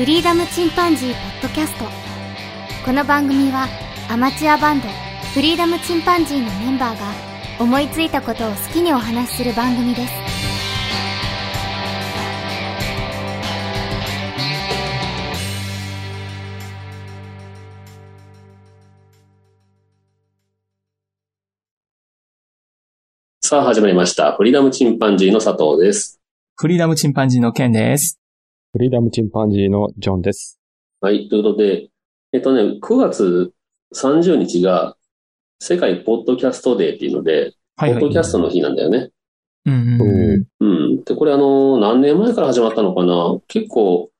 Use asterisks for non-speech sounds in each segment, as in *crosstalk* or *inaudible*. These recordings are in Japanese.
フリーダムチンパンジーポッドキャストこの番組はアマチュアバンドフリーダムチンパンジーのメンバーが思いついたことを好きにお話しする番組ですさあ始まりました。フリーダムチンパンジーの佐藤です。フリーダムチンパンジーのケンです。フリーダムチンパンジーのジョンです。はい。ということで、えっとね、9月30日が世界ポッドキャストデーっていうので、はいはい。ポッドキャストの日なんだよね。うんうんうん。うん。で、これあの、何年前から始まったのかな？結構、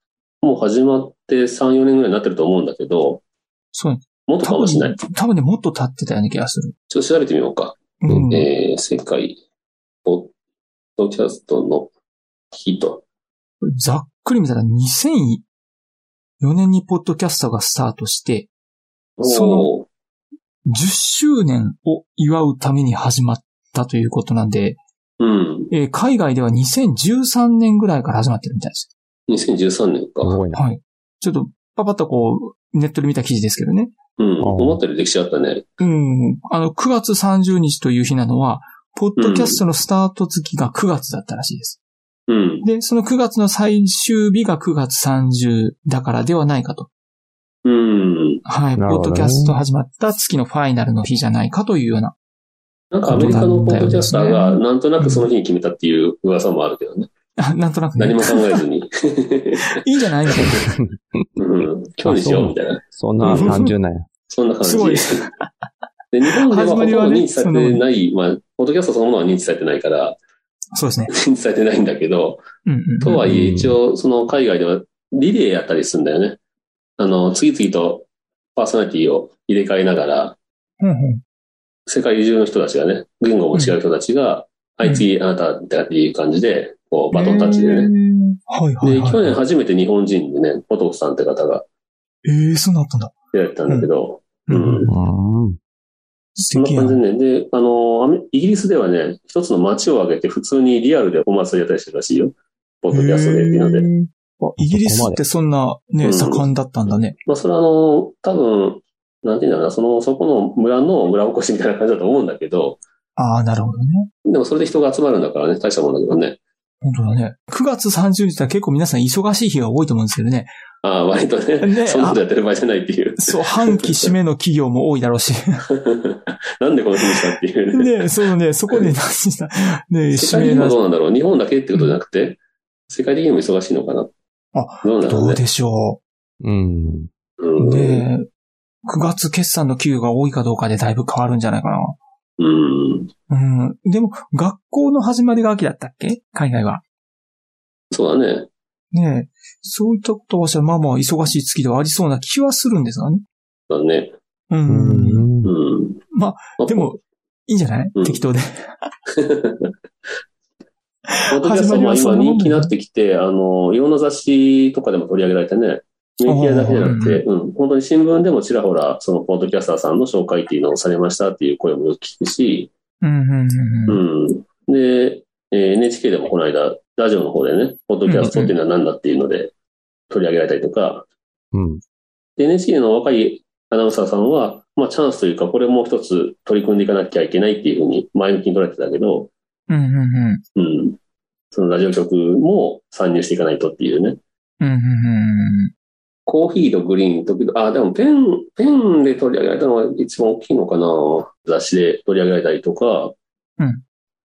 もう始まって3、4年ぐらいになってると思うんだけど、そう。もっとか多もしれない。分、多分ね、もっと経ってたような気がする。ちょっと調べてみようか。うん。えー、世界ポッドキャストの日と。ざっくり見たら2004年にポッドキャストがスタートして、そのおー10周年を祝うために始まったということなんで、うん。えー海外では2013年ぐらいから始まってるみたいです。2013年か。はい。ちょっと、パパッとこう、ネットで見た記事ですけどね。うん。思ったより歴史あったね。うん。あの、9月30日という日なのは、ポッドキャストのスタート月が9月だったらしいです。うん。で、その9月の最終日が9月30だからではないかと。うん。はい。ポッドキャスト始まった月のファイナルの日じゃないかというような。なんかアメリカのポッドキャスターがなんとなくその日に決めたっていう噂もあるけどね。あなんとなくね。何も考えずに。*laughs* いいんじゃないみたいうん。今日にしようみたいな。そんな単純なんや。そんな感じ。すごいで、日本ではほとんど始まりはね認知されてない、まあ、ポッドキャストそのものは認知されてないから、な。そうですね。認知されてないんだけど、うんうんうん。とはいえうん一応、その海外ではリレーやったりするんだよね。あの、次々とパーソナリティを入れ替えながら、うんうん世界中の人たちがね、言語も違う人たちが、はい、次あなたっていう感じで、こう、バトンタッチでね。へーはいはいで、はい。去年初めて日本人でね、ポトフさんって方がええそうなったんだ。出られてたんだけど、ううんん。うん。そんな感じでね。で、あの、イギリスではね、一つの街を挙げて普通にリアルでお祭りやったりしてるらしいよ。ポッドキャストでっていうので。イギリスってそんなね、うん盛んだったんだね。まあ、それはあの、多分、なんていうんだろうな、その、そこの村の村おこしみたいな感じだと思うんだけど、ああ、なるほどね。でもそれで人が集まるんだからね、大したもんだけどね。本当だね。9月30日は結構皆さん忙しい日が多いと思うんですけどね。ああ、割とね、ねそんなことやってる場合じゃないっていう。そう、半期締めの企業も多いだろうし。*laughs* なんでこの日にしたっていうね。ねそうね、そこで何した、ね世界的にどうなんだろう？日本だけってことじゃなくて、世界的にも忙しいのかな？あ、どうなんだろうね？どうでしょうん。うんう。ね9月決算の企業が多いかどうかでだいぶ変わるんじゃないかうん。な。うん。でも、学校の始まりが秋だったっけ？海外は。そうだね。ねそういったことはしたら、まあまあ忙しい月ではありそうな気はするんですがね。そうだね。う。うんん。うん。まあ、でも、いいんじゃない、うん適当で。ポッドキャストも今人気になってきて、あの、いろんな雑誌とかでも取り上げられてね、メディアだけじゃなくて、うん、本当に新聞でもちらほら、そのポッドキャスターさんの紹介っていうのをされましたっていう声もよく聞くし、うん、うん、うん。うん。で、えー NHK でもこの間、ラジオの方でね、ポッドキャストっていうのは何だっていうので取り上げられたりとか、うん。で NHK の若いアナウンサーさんは、まあチャンスというか、これもう一つ取り組んでいかなきゃいけないっていうふうに前向きに捉えてたけど、うん、うん、うん。うん。そのラジオ局も参入していかないとっていうね。うん、うん、うん。コーヒーとグリーンと、あ、でもペン、Pen で取り上げられたのが一番大きいのかな。雑誌で取り上げられたりとか、うん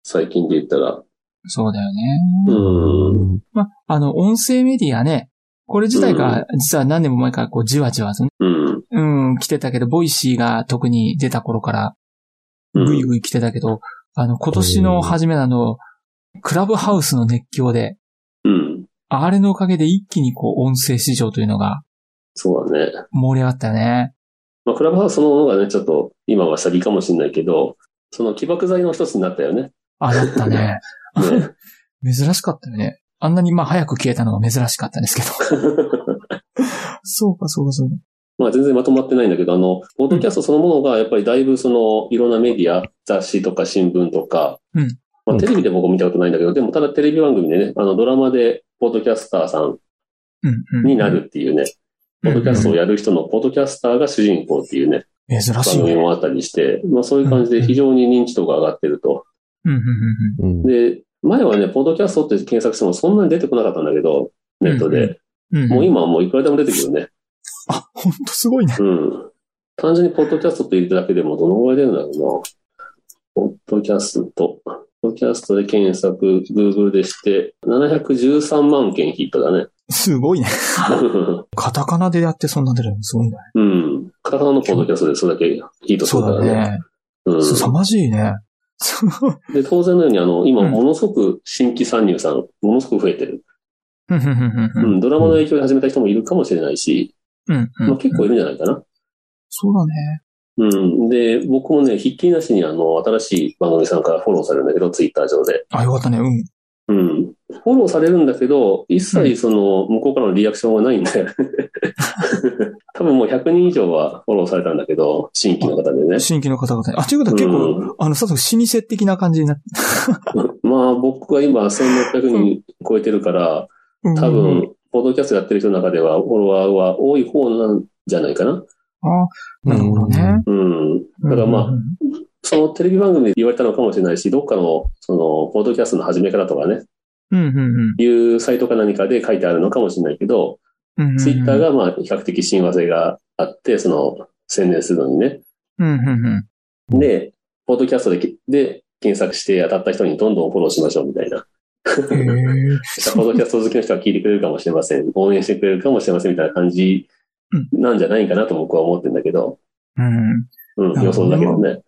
最近で言ったら、そうだよね。うん。まあ、あの、音声メディアね。これ自体が、実は何年も前からこう、じわじわとね、うん。うん、来てたけど、 Voicy が特に出た頃から、うんぐいぐい来てたけど、あの、今年の初めのあの、クラブハウスの熱狂で、うん。あれのおかげで一気にこう、音声市場というのがそうだね。盛り上がったよね。まあ、クラブハウスそのものがね、ちょっと今は下火かもしれないけど、その起爆剤の一つになったよね。あ、だったね。*laughs* ね *laughs* 珍しかったよね。あんなにまあ早く消えたのが珍しかったんですけど。*laughs* そうか、そうか、そうか。まあ全然まとまってないんだけど、あの、ポッドキャストそのものがやっぱりだいぶその、いろんなメディア、雑誌とか新聞とか、うんまあテレビで僕見たことないんだけど、でもただテレビ番組でね、あのドラマで、ポッドキャスターさん。にな。るっていうね、ポッドキャストをやる人のポッドキャスターが主人公っていうね、番珍しいね。組もあったりして、まあそういう感じで非常に認知度が上がってると。うんうんうんうん。で、前はね、ポッドキャストって検索してもそんなに出てこなかったんだけど、ネットで。うん。もう今はもういくらでも出てくるね。あ、ほんとすごいね。うん。単純にポッドキャストって言っただけでもどのぐらい出るんだろうな。ポッドキャスト。ポッドキャストで検索、Google でして、713万件ヒットだね。すごいね。*laughs* カタカナでやってそんな出るのすごいね。うん。片方のポッドキャストでそれだけヒットすそうだるからね。ね。うん。凄まじいね。で、当然のように、あの、今、うんものすごく新規参入さん、ものすごく増えてる。うん。ドラマの影響で始めた人もいるかもしれないし、うんうん。まあ、結構いるんじゃないかな。そうだね。うん。で、僕もね、ひっきりなしに、あの、新しい番組さんからフォローされるんだけど、ツイッター上で。あ、よかったね。うん。うん。フォローされるんだけど、一切その、向こうからのリアクションはないんで。*laughs* 多分もう100人以上はフォローされたんだけど、新規の方でね。新規の方々に。あ、ということは結構、あの、さすが老舗的な感じになって。*laughs* まあ、僕は今1600人超えてるから、うん多分、ポッドキャストやってる人の中では、フォロワーは多い方なんじゃないかな。あなるほどね。うん。だからまあ、うんそのテレビ番組で言われたのかもしれないし、どっかの、その、ポッドキャストの始め方とかね、うんうんいうサイトか何かで書いてあるのかもしれないけど、うんうん。ツイッターがまあ、比較的親和性があって、その、宣伝するのにね。うんうんうん。で、ポッドキャストでけで検索して当たった人にどんどんフォローしましょうみたいな。*laughs* ポッドキャスト好きの人は聞いてくれるかもしれません。応援してくれるかもしれませんみたいな感じなんじゃないかなと僕は思ってるんだけど、うん。うん、予想だけどね。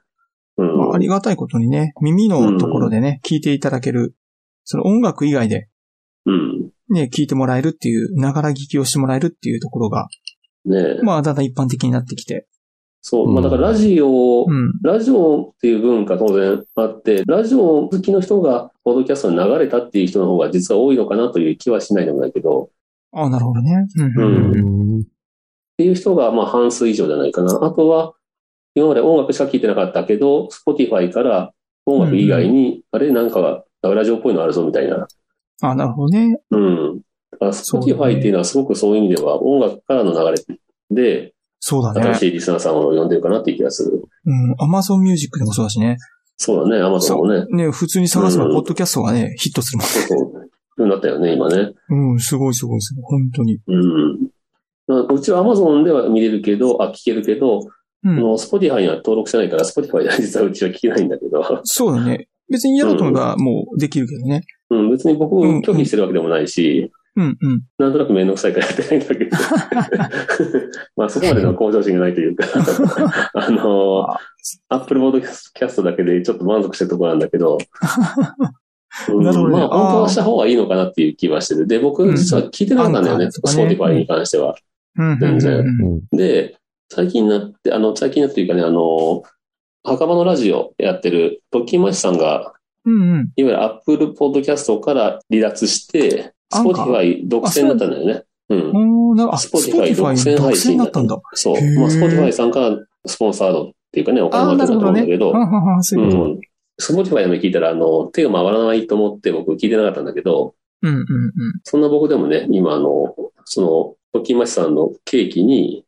うん。まあ、ありがたいことにね、耳のところでね、聞いていただける、その音楽以外でうん。ね、聞いてもらえるっていう、ながら聞きをしてもらえるっていうところが、ねえ。まあ、だんだん一般的になってきて。そう。まあだからラジオ、うん。ラジオっていう文化当然あって、ラジオ好きの人がポッドキャストに流れたっていう人の方が実は多いのかなという気はしないでもないけど、ああ、なるほどね。うん。っていう人がまあ半数以上じゃないかな。あとは、今まで音楽しか聴いてなかったけど、Spotify から音楽以外に、あれなんかラジオっぽいのあるぞみたいな。ああ、なるほどね。うん。だから Spotify っていうのはすごくそういう意味では音楽からの流れで、そうだね。新しいリスナーさんを呼んでるかなっていう気がする。うん。Amazon Music でもそうだしね。そうだね、Amazon もね。ね、普通に探せば、うんポッドキャストがね、ヒットするもん。そうそう。そうなったよね、今ね。うん、すごいすごいすごい。本当に。うん。まあうちは Amazon では見れるけど、あ、聞けるけど、うん。この Spotify には登録してないから、Spotify では *laughs* 実はうちは聞けないんだけど、そうだね。別に嫌だと思えばもうできるけどね。うん、別に僕うん拒否してるわけでもないし、うんうん。なんとなくめんどくさいからやってないんだけど、*laughs* まあそこまでの向上心がないというか、*laughs* あの、Apple Podcast だけでちょっと満足してるところなんだけど、うんなるほどねまあ本当はした方がいいのかなっていう気はしてる。で、僕実は聞いてなかったんだよね、うんアンカーとかね Spotify に関しては。全然。で、最近になって、あの、最近になってというかね、あの、墓場のラジオやってる、トッキーマシさんが、うんうん。いわゆる Apple Podcast から離脱して、アンカー Spotify 独占だったんだよね。うん。おーなんか、あ、Spotify Spotify 独独占配信占だったんだ。そう。まあ、Spotify さんからスポンサードっていうかね、お金もらってなるほどね。るんだと思うんだけど、はんはんはんそういうこと。うん。Spotify でも聞いたら、あの、手が回らないと思って僕聞いてなかったんだけど、うんうんうん。そんな僕でもね、今あの、その、トッキーマシさんのケーキに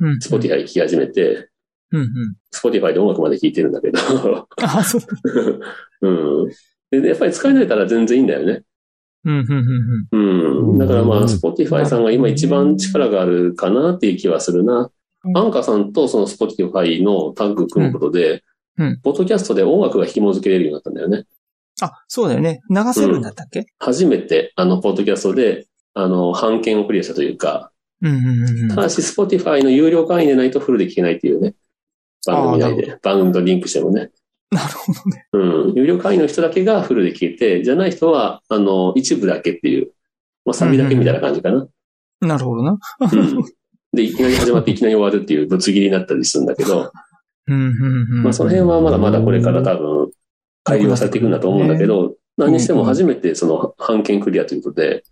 うんうん。Spotify 聞き始めて、うんうん。Spotify で音楽まで聴いてるんだけど、あ、そうだ。*laughs* うん。で、でやっぱり使い慣れたら全然いいんだよね。うんうんうんうん。だからまあ、うん Spotify さんが今一番力があるかなっていう気はするな。アンカーさんとその Spotify のタッグ組むことで、うんうんポッドキャストで音楽が紐付けれるようになったんだよね。あ、そうだよね。流せるんだったっけ？初めて、あの、ポッドキャストで、あの、版権をクリアしたというか、うんうんうんうん。ただし Spotify の有料会員でないとフルで聞けないっていうね。番組内で。番組とリンクしてもね。なるほどね。うん。有料会員の人だけがフルで聞けて、じゃない人は、あの、一部だけっていう、まあ、サビだけみたいな感じかな。なるほどな。うん。で、いきなり始まっていきなり終わるっていうぶつ切りになったりするんだけど、うんうんうん。まあその辺はまだまだこれから多分改良されていくんだと思うんだけど、何にしても初めてその版権クリアということで、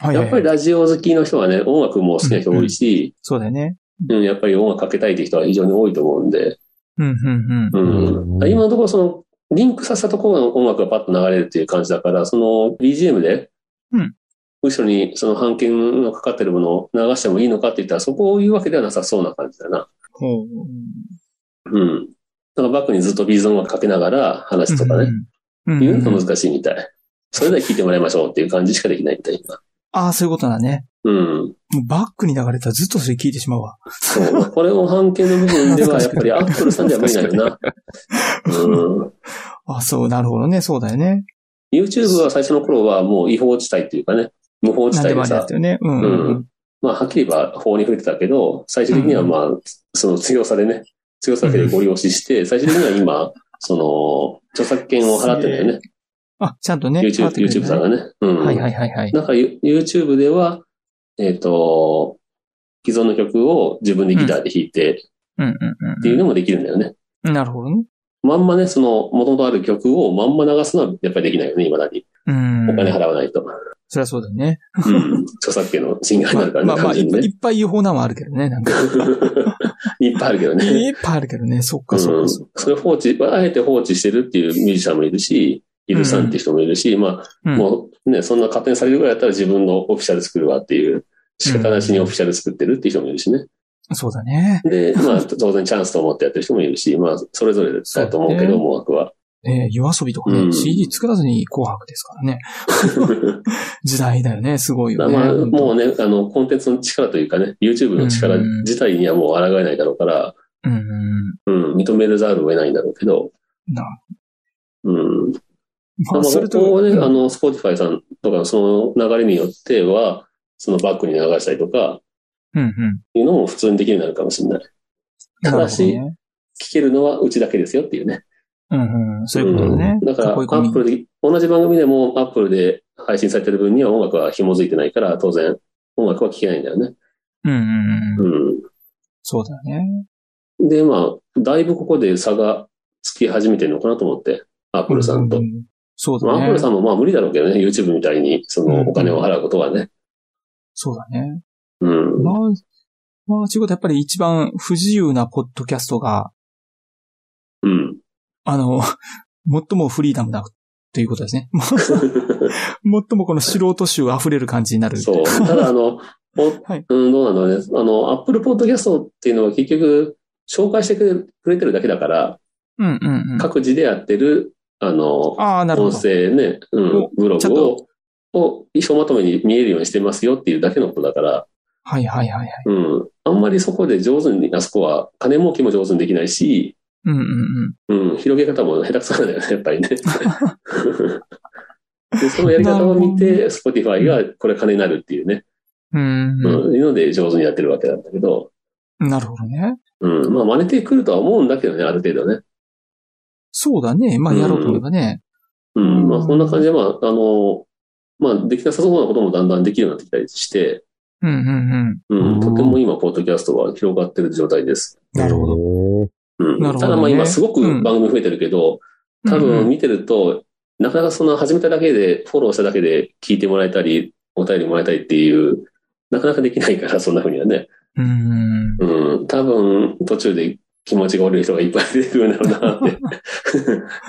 やっぱりラジオ好きの人はね、音楽も好きな人多いし、そうだよね。うん、やっぱり音楽かけたいって人は非常に多いと思うんで、うんうんうん。うん。今のところその、リンクさせたところの音楽がパッと流れるっていう感じだから、その BGM で、うん後ろにその版権のかかってるものを流してもいいのかって言ったら、そこを言うわけではなさそうな感じだな。ほう。うん。だからバックにずっとビーズ音楽かけながら話すとかね、うん。言うのが難しいみたい。それでは聞いてもらいましょうっていう感じしかできないみたいな。ああ、そういうことだね。うん。バックに流れたらずっとそれ聞いてしまうわ。そう。これを版権の部分では、やっぱりアップルさんでは無理なんよな。うん。あそう、なるほどね。そうだよね。YouTube は最初の頃はもう違法地帯っていうかね、無法地帯でさ、りだったよね。うん。うんうんまあ、はっきり言えば法に触れてたけど、最終的にはまあ、その強さでね、強さだけでご利用しして、最終的には今、その、著作権を払ってるんだよね。あ、ちゃんとね。YouTube、YouTube さんがね。うん。はいはいはいはい。だから YouTube では、えっ、と、既存の曲を自分でギターで弾いてうんうんっていうのもできるんだよね。うん。なるほどね。まんまね、その、元々ある曲をまんま流すのはやっぱりできないよね、未だに。うん。お金払わないと。そりゃそうだよね。うん。著作権の侵害になるからね、まあまあ、いっぱい。っぱい違法なのはあるけどね。なんか。*laughs* いっぱいあるけどね。いっぱいあるけどね。そっかそっうん。かそっか。それ放置、あえて放置してるっていうミュージシャンもいるし、イルさんっていう人もいるし、まあ、うんもうね、そんな勝手にされるぐらいだったら自分のオフィシャル作るわっていう、仕方なしにオフィシャル作ってるっていう人もいるしね。そうだね。で、まあ、当然チャンスと思ってやってる人もいるし、まあ、それぞれだと思うけど、思惑は。えー、夜遊びとかね、うん CD 作らずに紅白ですからね。*laughs* 時代だよね。すごいよね。まあ、もうね、あの、コンテンツの力というかね、YouTube の力自体にはもう抗えないだろうから、うんうん。うん、認めるざるを得ないんだろうけど、なうん。ままあ、あ、それと、ここをね、うんあの、Spotify さんとかのその流れによっては、そのバックに流したりとか、うんうん。いうのも普通にできるようになるかもしれない。ただしね聞けるのはうちだけですよっていうね。うんうん。そういうことだね。うんだから、アップルで、同じ番組でもアップルで配信されてる分には音楽は紐づいてないから、当然音楽は聴けないんだよね。うんうんうん。うそうだね。ん。で、まあ、だいぶここで差がつき始めてるのかなと思って、アップルさんと。ううそうだまあ、アップねル。さんもまあ無理だろうけどね、YouTube みたいに、そのお金を払うことはね。そうだね。うん。まあ、まあ、ちゅうことはやっぱり一番不自由なポッドキャストが、うん。あの、*laughs* 最もフリーダムだということですね。*laughs* 最もこの素人集溢れる感じになる。そう。ただ、あの、*laughs* おはいうん、どうなのね。あの、アップルポッドキャストっていうのは結局、紹介してくれくれてるだけだから、うんうんうん。各自でやってる、あの、ああ、なるほ音ど。声ね、うんお、ブログを、を、一生まとめに見えるようにしてますよっていうだけのことだから、はいはいはいはい。うん。あんまりそこで上手に、あそこは、金儲けも上手にできないし、うんうんうん。うん、広げ方も下手くそなんだよね、やっぱりね。*laughs* でそのやり方を見て、Spotify がこれ金になるっていうね、うんうん、いうので上手にやってるわけなんだけど、うん。なるほどね。うん、まあ真似てくるとは思うんだけどね、ある程度ね。そうだね。まあ、やろうと思えばね。うん、まあそんな感じで、まあ、あの、まあできなさそうなこともだんだんできるようになってきたりして、うんうんうん。うん、とても今、ポッドキャストは広がってる状態です。なるほど。うんなるほどねただまあ今すごく番組増えてるけど、多うんうん分見てると、なかなかその始めただけで、フォローしただけで聞いてもらえたり、お便りもらえたりっていう、なかなかできないから、そんな風にはね。うんうん。うん。多分、途中で気持ちが折れる人がいっぱい出てくるんだろうなって、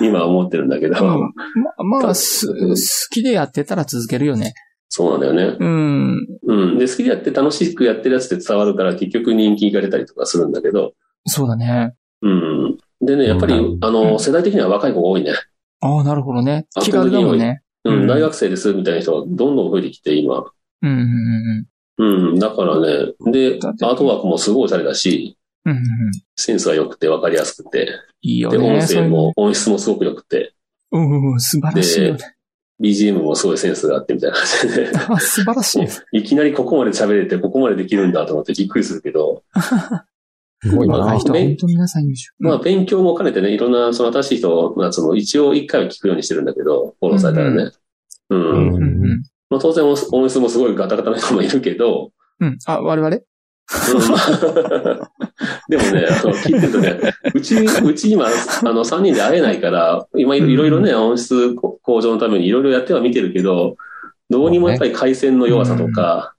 *laughs* 今は思ってるんだけど、まあ、まあ、す好きでやってたら続けるよね。そうなんだよね。うん。うん。で、好きでやって楽しくやってるやつって伝わるから、結局人気が出たりとかするんだけど、そうだね。うん。でね、やっぱり、うんあの、世代的には若い子が多いね。ああ、なるほどね。あ気軽だもんね。ううんん、大学生ですみたいな人がどんどん増えてきて、今。うんうんうんうん、だからね、で、アートワークもすごいおしゃれだし、うん。うん。センスが良くて分かりやすくて、で、いいよね。音そういうの声も、音質もすごく良くて、うんうん、素晴らしいよね。BGM もすごいセンスがあってみたいな感じで、あ素晴らしい。いきなりここまで喋れて、ここまでできるんだと思ってびっくりするけど、すごいな若い。人はね本当皆さん優秀。まあ勉強も兼ねてね、いろんなその新しい人のやつも一応一回は聞くようにしてるんだけど、フォローされたらね。うん。うんうんうんまあ当然音質もすごいガタガタな人もいるけど、うん。あ、我々？*laughs* でもね、あの聞いてるとね、うち、うち今、あの、3人で会えないから、今いろいろね、音質向上のためにいろいろやっては見てるけど、どうにもやっぱり回線の弱さとか、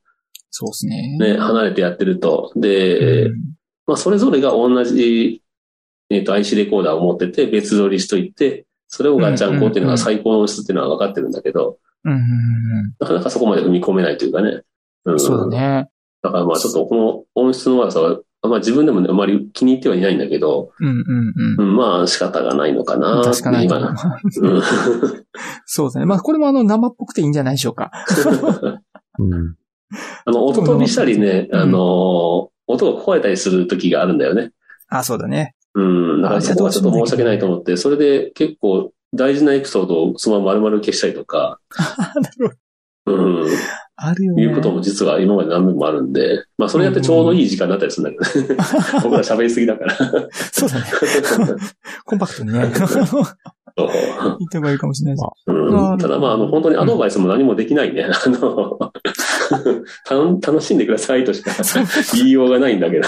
そうですね。ね、離れてやってると。で、うんまあ、それぞれが同じ、えっ、と、IC レコーダーを持ってて、別撮りしといて、それをガッチャンコっていうのが最高の音質っていうのは分かってるんだけど、うんうんなかなかそこまで踏み込めないというかね。ううんん。そうだ。ね。だからまあちょっとこの音質の悪さは、まあ自分でもねあまり気に入ってはいないんだけど、うんうんうん。うん、まあ仕方がないのかな確かないう。うん *laughs* そうですね。まあ、これもあの、生っぽくていいんじゃないでしょうか。うん。*laughs* あの、音飛びしたりね、うんあの、音が壊れたりする時があるんだよね。あ、そうだね。うん。だからそこはちょっと申し訳ないと思って、それで結構大事なエピソードをそのまま丸々消したりとか、*laughs* なるほど。うん、あるよね。いうことも実は今まで何年もあるんで、まあそれやってちょうどいい時間になったりするんだけどね。僕ら喋りすぎだから。そうだね。コンパクトにね。言った方がいいかもしれないです。うん、ただまあ、あの、本当にアドバイスも何もできないね。あの、た楽しんでくださいとしか言いようがないんだけど。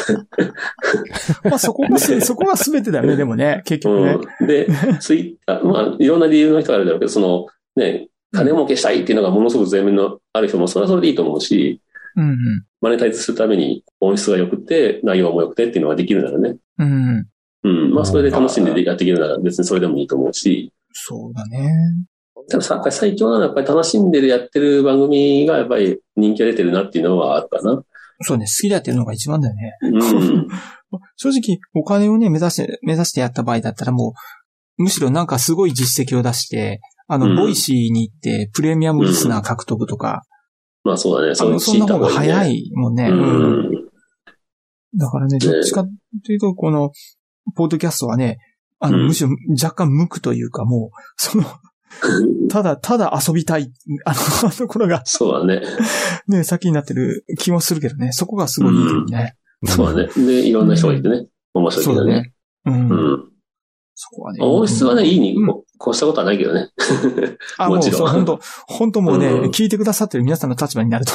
まあ、そこがせ、そこが全てだよね、でもね、結局ね。うん、で、ツイッター、まあ、いろんな理由の人があるだろうけど、その、ね、金儲けしたいっていうのがものすごく前面のある人も、それはそれでいいと思うし、うんうん。マネタイズするために音質が良くて、内容も良くてっていうのができるならね。うんうん。うん。まあ、それで楽しんでやっていけるなら別にそれでもいいと思うし、そうだね。たださ、最強なのはやっぱり楽しんでるやってる番組がやっぱり人気が出てるなっていうのはあるかな。そうね、好きだっていうのが一番だよね。うん。*laughs* 正直、お金をね、目指して、目指してやった場合だったらもう、むしろなんかすごい実績を出して、あの、うん Voicy に行って、プレミアムリスナー獲得とか、まあそうだね。あの、そんな方が早いいもんね。ね。ううんん。だからね、どっちかというと、この、ポッドキャストはね、あの、うんむしろ若干無垢というか、もう、その、*laughs* ただ、ただ遊びたい、あの、ところが、そうだね。ね、先になってる気もするけどね、そこがすごいいいよね。そうだね。で、いろんな人がいてね。面白いけどね。そうだね。うん。うん。そこはね。音質はね、いいにうん越したことはないけどね。あ、*laughs* もちろん本当本当もうね、うん聞いてくださってる皆さんの立場になると。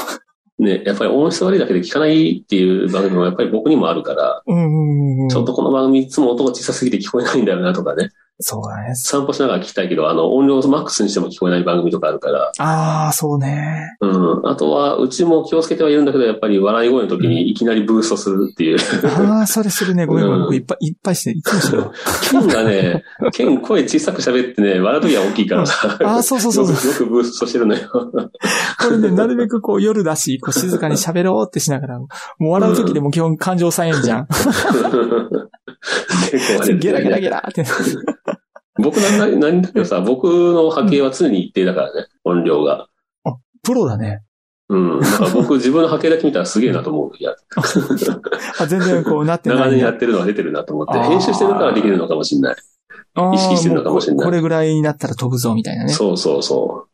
ね、やっぱり音質悪いだけで聞かないっていう番組もやっぱり僕にもあるから、うんうんうん。ちょっとこの番組いつも音が小さすぎて聞こえないんだよなとかね。そうだね。散歩しながら聞きたいけど、あの、音量をマックスにしても聞こえない番組とかあるから。ああ、そうね。うん。あとは、うちも気をつけてはいるんだけど、やっぱり笑い声の時にいきなりブーストするっていう。ああ、それするね。ごめんごめん。うん僕いっぱいいっぱいして、いつもしてるわ。ケンがね、ケン声小さく喋ってね、笑う時は大きいからさ。ああ、そうそうそうよそう。くよくブーストしてるのよ。これね、なるべくこう夜だし、こう静かに喋ろうってしながら、もう笑う時でも基本感情さえんじゃん。*laughs* 結構あれゲラゲラゲラって。僕なんだ、なんだけどさ、僕の波形は常に一定だからね、音量が。プロだね。うん。だから僕自分の波形だけ見たらすげえなと思う。いや、*laughs* あ全然こうなってない。長年やってるのが出てるなと思って、編集してるからできるのかもしれない。意識してるのかもしれないうここれぐらいになったら飛ぶぞ、みたいなね。そうそうそ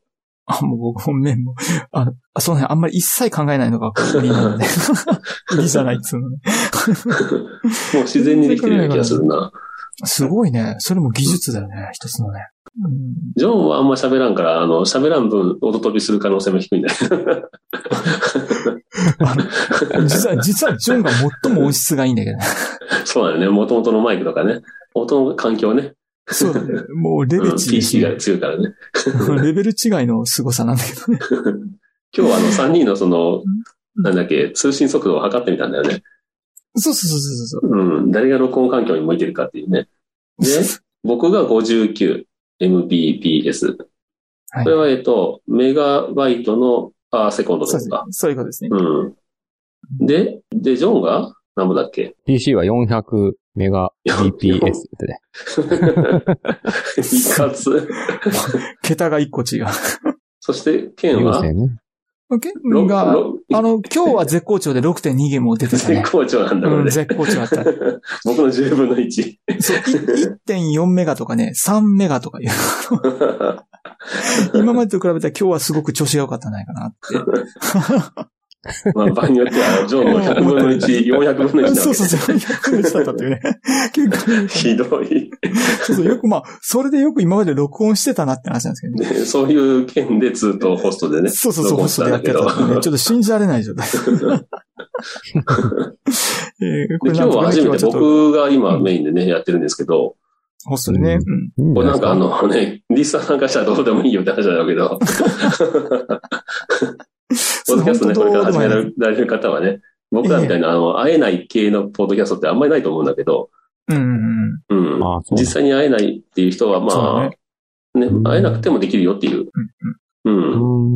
あ、もう僕 *laughs* も面も、あそうね、あんまり一切考えないのが売りなので。*laughs* 売りじゃないっつうのね。う。*laughs* もう自然にできてるような気がするな。すごいね。それも技術だよね、一つのね。うんジョンはあんま喋らんから、あの、喋らん分、音飛びする可能性も低いんだけど。あの実は、実はジョンが最も音質がいいんだけどね。そうだよね。元々のマイクとかね。音の環境ね。そうだね。もうレベうん、チ、PC が強いからね。レベル違いの凄さなんだけどね。*laughs* 今日はあの3人のその、なんだっけ、通信速度を測ってみたんだよね。そうそうそうそうそう。うん。誰が録音環境に向いてるかっていうね。で、僕が 59mbps。はいこれは、えっと、メガバイトのパーセコンドですか。。そういうことですね。うん。で、で、ジョンが何ぼだっけ？PC は400メガ BPS ってね。*laughs* 一括。*laughs* 桁が一個違う。そして、ケン優は勢ね。ケろンが、ろあの、今日は絶好調で6.2ゲームを出てた絶ね。好調なんだ、こうん。絶好調だった。*laughs* 僕の10分の1。そう、い1.4メガとかね、3メガとかいう。今までと比べたら今日はすごく調子が良かったんじゃないかなって。*laughs* まあ、場合によっては、ジョンの100分の1、*laughs* 400分の1なわけそうそうそう、100分の1だったっていうね。*laughs* 結構ひどい。そうそう、よくまあ、それでよく今まで録音してたなって話なんですけどね。ねそういう件でずっとホストでね。そうそうそう、ホストでやってたね。ちょっと信じられない状態。今日は初めて僕が今メインでね、やってるんですけど、ホストでね。うんこれなんかあのね、リスナー参加したらどうでもいいよって話なんだけど、*laughs* ポッドキャストね、これから始められる方はね、僕らみたいなあの、会えない系のポッドキャストってあんまりないと思うんだけど、うんうんうん。実際に会えないっていう人は、まあ、ね、会えなくてもできるよっていううん。うん。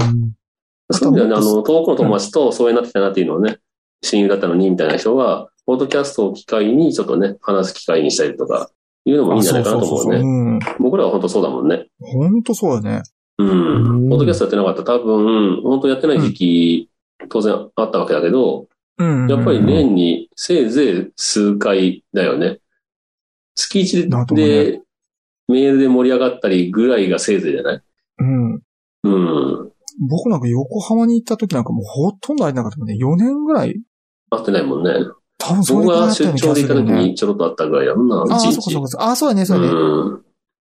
そういう意味ではね、あの、遠くの友達と疎遠になってきたなっていうのをね、親友だったのに、みたいな人は、ポッドキャストを機会に、ちょっとね、話す機会にしたりとか、いうのもいいんじゃないかなと思うね。うん。僕らは本当そうだもんね。本当そうだね。うん。うんポッドキャストやってなかったら多分、本当やってない時期、当然あったわけだけど、うん。やっぱり年にせいぜい数回だよね。月一だと思うでねメールで盛り上がったりぐらいがせいぜいじゃない？うん。うん。僕なんか横浜に行った時なんかもうほとんど会えなかったもんね。4年ぐらい？会ってないもんね。多分それ僕が出張で行った時。にちょろっとあったぐらいやもんな、ああ。そこそこそこ。ああ、そうだね、そうだね。うん。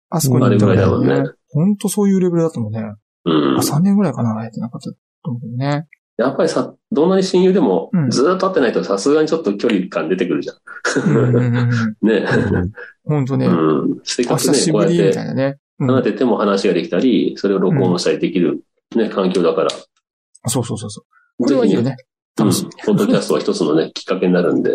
あそこに行ったらね。本当そういうレベルだったもんね。うんあ、。3年ぐらいかな、会えてなかったと思うけどね。やっぱりさ、どんなに親友でもうん、ずーっと会ってないとさすがにちょっと距離感出てくるじゃん。うんうん。*laughs* ね。本当ね。うん。せっあかくねこうやって離れてても話ができたり、それを録音したりできる、ね、環境だから。そうそうそうそう。これはいいよね。楽し。ポッドキャストは一つのね、きっかけになるんで、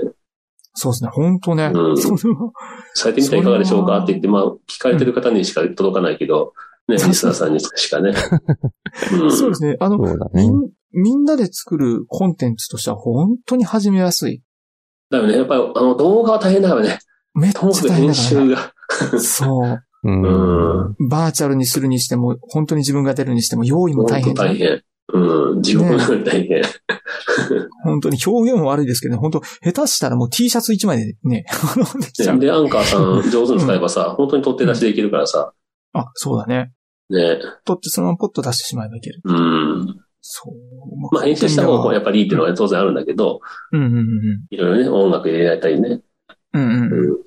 そうですね。本当ね。うんそれはされてみてはいかがでしょうかって言って、まあ、聞かれてる方にしか届かないけど、ね、リスナーさんにしかね。*laughs* うんそうですね。あの、ね。みんみんなで作るコンテンツとしては本当に始めやすい。だよね、やっぱり、あの、動画は大変だよね。めっちゃ大変だ編集。が。そう。うん。うん。バーチャルにするにしても、本当に自分が出るにしても、用意も大変大変。うん。地獄のように大変。本当に表現も悪いですけどね、本当下手したらもう T シャツ1枚でね、*laughs* で。で、アンカーさん上手に使えばさ、本当に取って出しできるからさ、あ、そうだね。ね。取ってそのままポッと出してしまえばいける。うん。そう。まあ、編集した方がやっぱりいいっていうのは当然あるんだけど、うんうんうんいろいろね、音楽入れられたりね。うん。うんうんうん。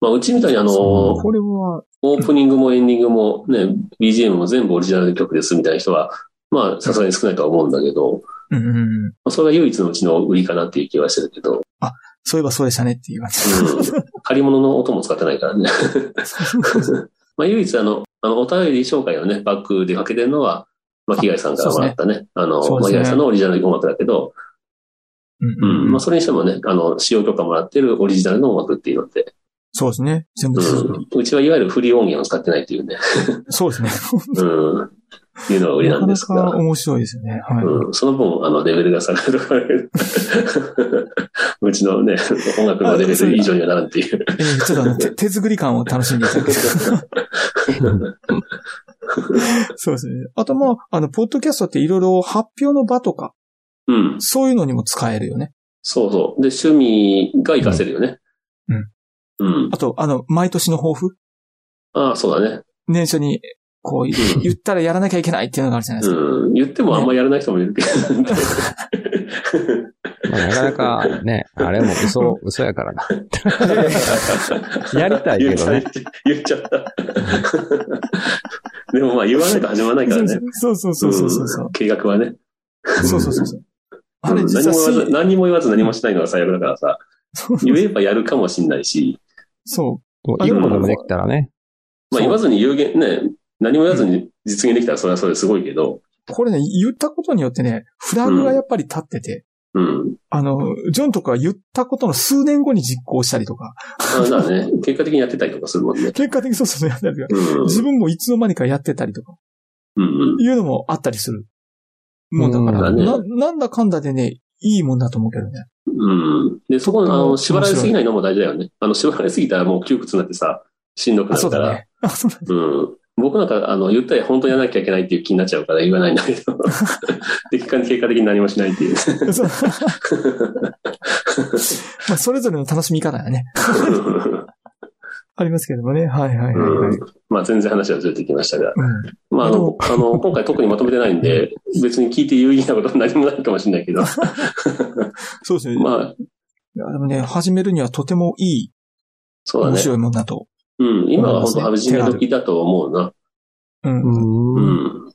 まあ、うちみたいにあの、これは、オープニングもエンディングもね、BGM も全部オリジナル曲ですみたいな人は、まあ、さすがに少ないとは思うんだけど、うんうんうん。まあそれが唯一のうちの売りかなっていう気はしてるけど、そういえばそうでしたねっていう感じ。うん。借り物の音も使ってないからね。*laughs* まあ、唯一あの、あの、お便り紹介をね、バックでかけてるのは、巻貝さんからもらったね、あの、そうですねさんのオリジナル音楽だけど、うんう。うんんまあ、それにしてもね、あの、使用許可もらってるオリジナルの音楽っていうので、そうですね。全部。うん。うちはいわゆるフリー音源を使ってないっていうね、そうですね。うん。いうのが売りなんですがか。面白いですよね。はい。うん、その分、あの、レベルが下がるとか、*laughs* うちのね、音楽のレベル以上にはならんっていう。えーちょっとあの、手手作り感を楽しんでいただけ *laughs* そうですね。あとまあ、あの、ポッドキャストっていろいろ発表の場とか、うん。そういうのにも使えるよね。そうそう。で、趣味が活かせるよね。うん。うん。あと、あの、毎年の抱負？ああ、そうだね。年初に、こう、うん言ったらやらなきゃいけないっていうのがあるじゃないですか。うん。言ってもあんまやらない人もいるけど。まあなかなかね、あれも嘘、嘘やからな。やりたいけどね。言っちゃった。でもまあ言わないと始まらないからね。そうそうそうそうそうそう。ん計画はね。そうそうそうそう。あれうん実は何も言わず、し何も言わず何もしないのが最悪だからさ。そう言えばやるかもしんないし、そもう一個でもできたらね。まあ言わずに有限、ね、何も言わずに実現できたらそれはそれですごいけど、う。これね、言ったことによってね、フラグがやっぱり立ってて、うん。あの、ジョンとかが言ったことの数年後に実行したりとか、あだね、結果的にやってたりとかするもんね。結果的にそうそうそうやったりとか、うん。自分もいつの間にかやってたりとか、うんいうのもあったりするもんだから、うんななんだかんだでね、いいもんだと思うけどね。うん。うん。で、そこ、あの、縛られすぎないのも大事だよね。あの、縛られすぎたらもう窮屈になってさ、しんどくあ、なるから。そうだね。あ、そうだね。うん。僕なんか、あの、言ったら本当にやらなきゃいけないっていう気になっちゃうから言わないんだけど。で、*laughs* 結果結果的に何もしないっていう。*laughs* まあ、それぞれの楽しみ方がね、*laughs* ありますけどもね。はいはいはい、はい。まあ全然話はずれてきましたが。うん。まああの、あの、今回特にまとめてないんで、別に聞いて有意義なことは何もないかもしれないけど。そうですね。まあ、いやでもね、始めるにはとてもいい、そうだね。面白いもんだと。うん。今は本当始め時だと思うな。うん。う。うんん。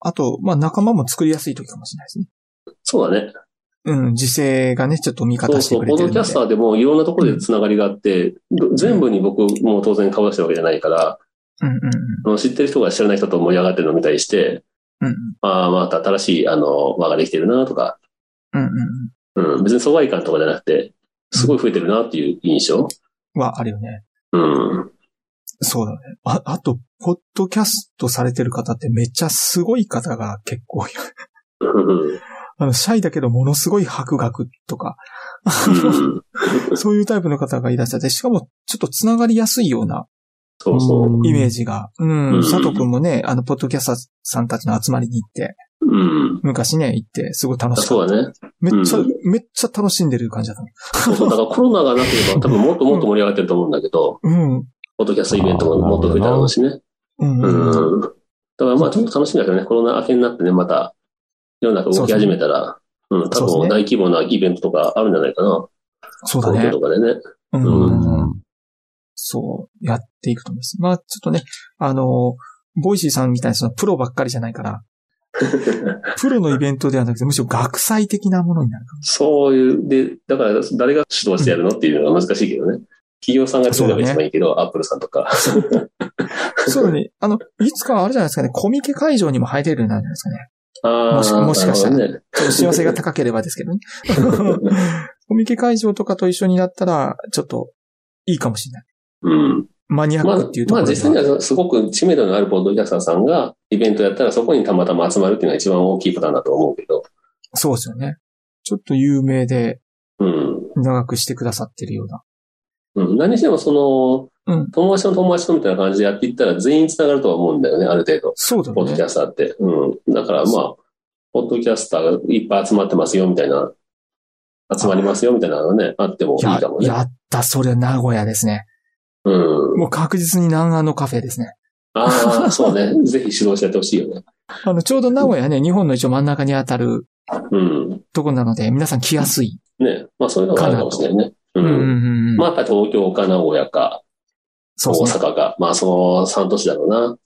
あと、まあ仲間も作りやすい時かもしれないですね。そうだね。うん、時勢がね、ちょっと味方してそうそう。くれてるので。ポッドキャスターでもいろんなところでつながりがあって、全部に僕も当然顔出してるわけじゃないから、うんうんあの知ってる人が知らない人と盛り上がってるのを見たりして、うん。うんああ、また新しい、あの、輪ができてるなとか、うん。うんうんうん、別に疎外感とかじゃなくて、すごい増えてるなっていう印象。うん。はあるよね。うん。そうだね。あ、あと、ポッドキャストされてる方ってめっちゃすごい方が結構いる。うんあの、シャイだけどものすごい博学とか、うんそういうタイプの方がいらっしゃって、しかもちょっと繋がりやすいようなそうそう。イメージが。うん。うん佐藤くんもね、あの、ポッドキャスターさんたちの集まりに行って、うん。昔ね、行って、すごい楽しかった。そうだね。めっちゃ、うんめっちゃ楽しんでる感じだったそうそう。だからコロナがなければ多分もっと *laughs* もっと盛り上がってると思うんだけど、の。うん。ポッドキャストイベントももっと増えただろうしね。うん。だからまあちょっと楽しみだけどね、コロナ明けになってね、また世の中動き始めたら、うん、多そうですね分大規模なイベントとかあるんじゃないかな。そうだね東京。とかでね。う。うんん。そう、やっていくと思います。まあ、ちょっとね、あの、 Voicy さんみたいなそのプロばっかりじゃないから、*laughs* プロのイベントではなくて、むしろ学祭的なものになるかも。そういう、で、だから誰が主導してやるのっていうのが難しいけどね。企業さんが作れば一番いいけど、アップルさんとか。*laughs* そうだね。あの、いつかはあるじゃないですかね、コミケ会場にも入れるようになるんじゃないですかね。ああ、もしもしかしたらなるちょっと幸せが高ければですけどね。*laughs* コミケ会場とかと一緒になったら、ちょっといいかもしれない。うん。マニアまあックっていう、ところでまあ実際にはすごく知名度のあるポッドキャスターさんがイベントやったらそこにたまたま集まるっていうのが一番大きいパターンだと思うけど。そうですよね。ちょっと有名でうん。長くしてくださってるような。うん、何にしてもその、うん友達の友達とみたいな感じでやっていったら全員繋がるとは思うんだよね、ある程度。そうだよねポッドキ。ャスターって。うん。だからまあ、ポッドキャスターがいっぱい集まってますよ、みたいな。集まりますよ、みたいなのがね、あってもいいやかも、ね。やった、それ名古屋ですね。うん。もう確実に南岸のカフェですね。ああ、そうね。*laughs* ぜひ指導してやってほしいよね。あの、ちょうど名古屋ね、日本の一応真ん中に当たるうん。とこなので、皆さん来やすい。ね。まあそういうのがあるかもしれないね。う。うんうんうん。まあやっぱり東京か名古屋か大そうですね。阪か。まあその3都市だろうな。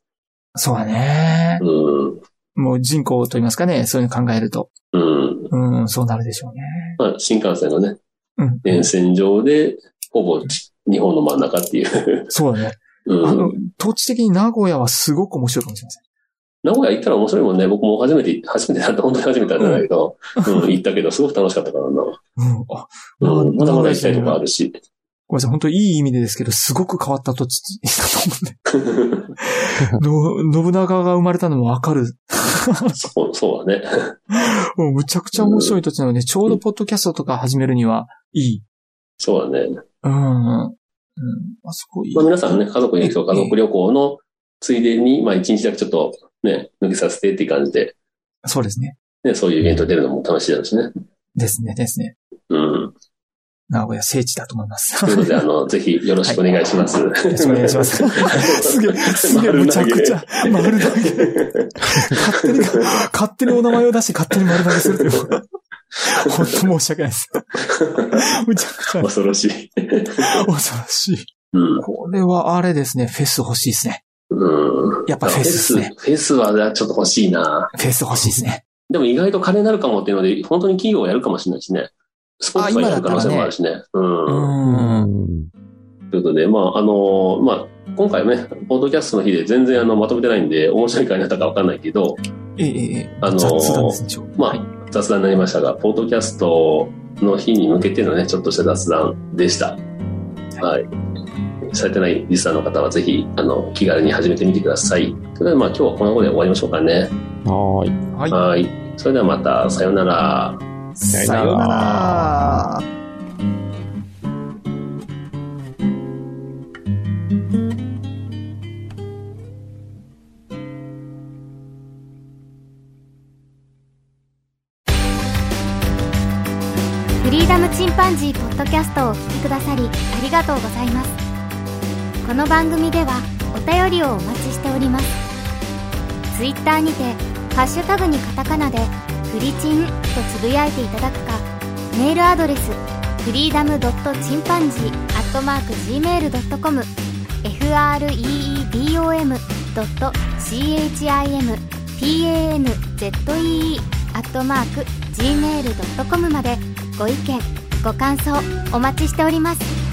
そうだね。うん。もう人口と言いますかね、そういうの考えると。うん。うん、そうなるでしょうね。まあ新幹線のね、うん。沿線上で、ほぼち日本の真ん中っていう。そうだね。*laughs* うん。あの、土地的に名古屋はすごく面白いかもしれません。名古屋行ったら面白いもんね。僕も初めて、初めてだった、本当に初めてだったんだけど、*laughs* うん、行ったけど、すごく楽しかったからな。うん。あ、うん、まだまだ行きたいとこある。るし。ごめんなさい、本当いい意味でですけど、すごく変わった土地だと思うんで。*laughs* の信長が生まれたのもわかる。そう、そうだね。もうむちゃくちゃ面白い土地なので、ちょうどポッドキャストとか始めるにはいい。そうだね。うん。うん。あそこいい。まあ皆さんね、家族に行くと家族旅行のついでに、まあ一日だけちょっとね、抜けさせてっていう感じで、そうですね。ね、そういうイベント出るのも楽しいだろうしね。ですね、ですね。うん。名古屋聖地だと思います。ということで、あの、*laughs* ぜひよろしくお願いします。よろしくお願いします。*laughs* すげえ、すげえ、むちゃくちゃ、丸投げ。*laughs* 勝手に、勝手にお名前を出して勝手に丸投げするという。*laughs* 本当申し訳ないです。*laughs* むちゃくちゃ恐ろしい。*laughs* 恐ろしい。うん。これはあれですね、フェス欲しいですね。うん。やっぱフェスですねフェス。フェスはちょっと欲しいな。フェス欲しいですね。でも意外と金になるかもっていうので、本当に企業はやるかもしれないしね。スポーツがやる可能性もあるしね。うん。うん。ということで、まあ、あの、まあ、今回はね、ポッドキャストの日で全然あの、まとめてないんで、面白い回になったかわかんないけど、ええ、ええ、あのね、まあはい雑談になりましたが、ポッドキャストの日に向けてのね、ちょっとした雑談でした。はい。されてないリスナーの方はぜひ、あの、気軽に始めてみてください。ということで、まあ今日はこの頃で終わりましょうかね。はーい。はい。はい。それではまた、さようなら。さようなら。ンジーポッドキャストをお聞きくださりありがとうございます。この番組ではお便りをお待ちしております。ツイッターにてハッシュタグにカタカナでフリチンとつぶやいていただくかメールアドレスフリーダムドットチンパンジーアットマーク Gmail.com freedom ドット chimpanzee アットマーク gmail.com までご意見ご感想お待ちしております。